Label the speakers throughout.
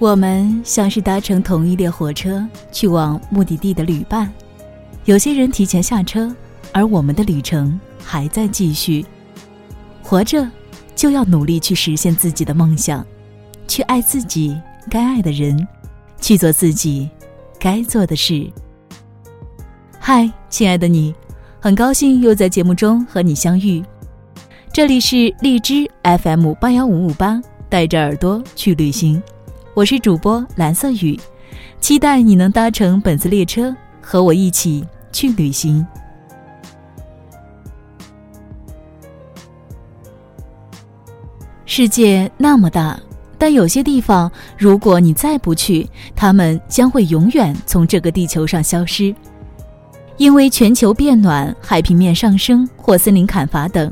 Speaker 1: 我们像是搭乘同一列火车去往目的地的旅伴，有些人提前下车，而我们的旅程还在继续。活着，就要努力去实现自己的梦想，去爱自己该爱的人，去做自己该做的事。嗨，亲爱的你，很高兴又在节目中和你相遇。这里是荔枝 FM 八幺五五八，带着耳朵去旅行。我是主播蓝色雨，期待你能搭乘本次列车，和我一起去旅行。世界那么大，但有些地方，如果你再不去，它们将会永远从这个地球上消失。因为全球变暖、海平面上升或森林砍伐等，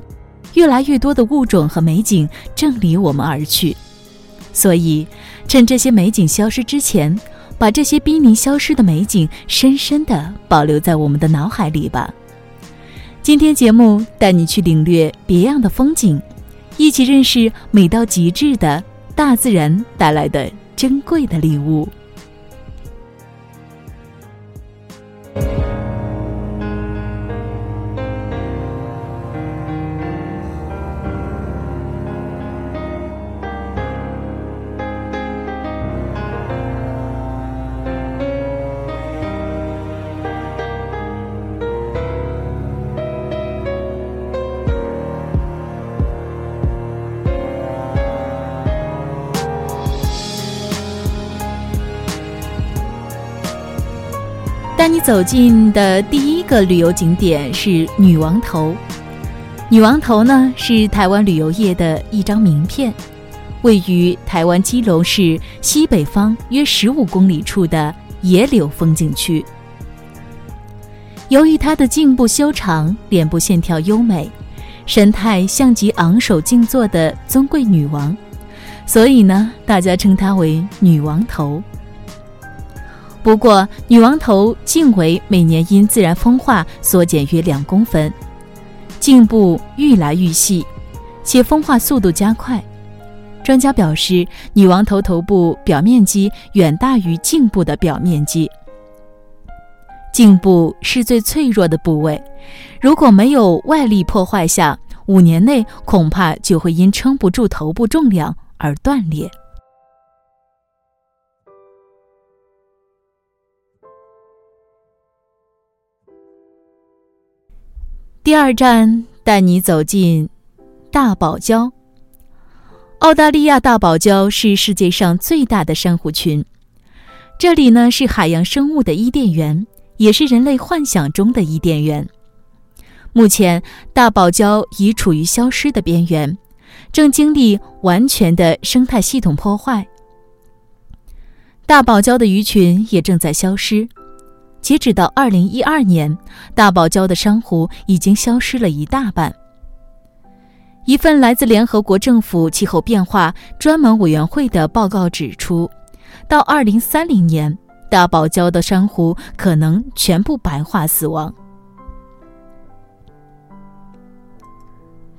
Speaker 1: 越来越多的物种和美景正离我们而去。所以，趁这些美景消失之前，把这些濒临消失的美景深深地保留在我们的脑海里吧。今天节目带你去领略别样的风景，一起认识美到极致的大自然带来的珍贵的礼物。带你走进的第一个旅游景点是女王头。女王头呢是台湾旅游业的一张名片，位于台湾基隆市西北方约十五公里处的野柳风景区。由于它的颈部修长，脸部线条优美，神态像极昂首静坐的尊贵女王，所以呢，大家称它为女王头。不过，女王头颈围每年因自然风化缩减约两公分，颈部愈来愈细，且风化速度加快。专家表示，女王头头部表面积远大于颈部的表面积。颈部是最脆弱的部位，如果没有外力破坏下，五年内恐怕就会因撑不住头部重量而断裂。第二站带你走进大堡礁。澳大利亚大堡礁是世界上最大的珊瑚群，这里呢是海洋生物的伊甸园，也是人类幻想中的伊甸园。目前，大堡礁已处于消失的边缘，正经历完全的生态系统破坏。大堡礁的鱼群也正在消失。截止到二零一二年，大堡礁的珊瑚已经消失了一大半。一份来自联合国政府气候变化专门委员会的报告指出，到二零三零年，大堡礁的珊瑚可能全部白化死亡。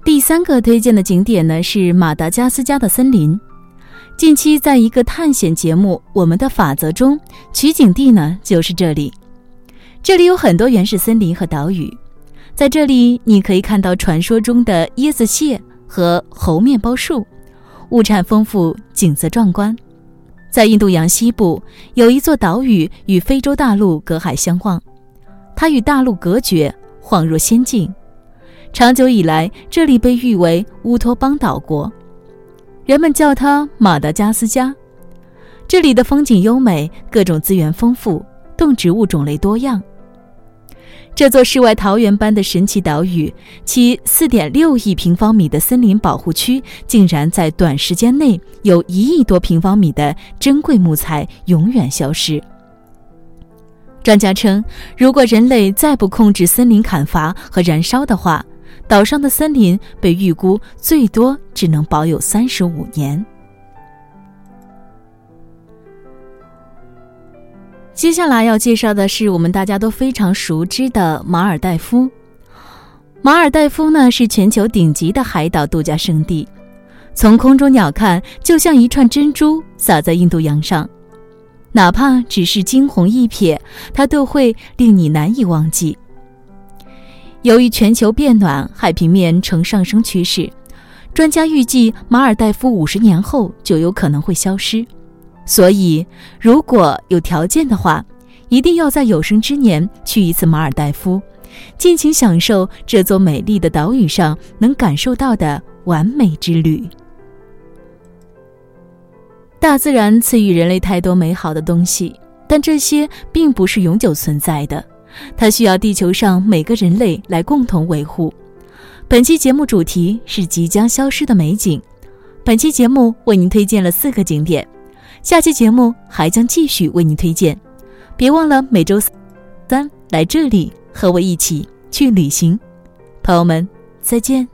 Speaker 1: 第三个推荐的景点呢是马达加斯加的森林。近期在一个探险节目《我们的法则》中，取景地呢就是这里。这里有很多原始森林和岛屿，在这里你可以看到传说中的椰子蟹和猴面包树，物产丰富，景色壮观。在印度洋西部有一座岛屿与非洲大陆隔海相望，它与大陆隔绝，恍若仙境。长久以来，这里被誉为乌托邦岛国，人们叫它马达加斯加。这里的风景优美，各种资源丰富，动植物种类多样。这座世外桃源般的神奇岛屿，其4.6亿平方米的森林保护区，竟然在短时间内有一亿多平方米的珍贵木材永远消失。专家称，如果人类再不控制森林砍伐和燃烧的话，岛上的森林被预估最多只能保有35年。接下来要介绍的是我们大家都非常熟知的马尔代夫。马尔代夫呢是全球顶级的海岛度假胜地，从空中鸟看，就像一串珍珠撒在印度洋上，哪怕只是惊鸿一瞥，它都会令你难以忘记。由于全球变暖，海平面呈上升趋势，专家预计马尔代夫五十年后就有可能会消失。所以，如果有条件的话，一定要在有生之年去一次马尔代夫，尽情享受这座美丽的岛屿上能感受到的完美之旅。大自然赐予人类太多美好的东西，但这些并不是永久存在的。它需要地球上每个人类来共同维护。本期节目主题是即将消失的美景。本期节目为您推荐了四个景点，下期节目还将继续为你推荐。别忘了每周三来这里和我一起去旅行。朋友们，再见。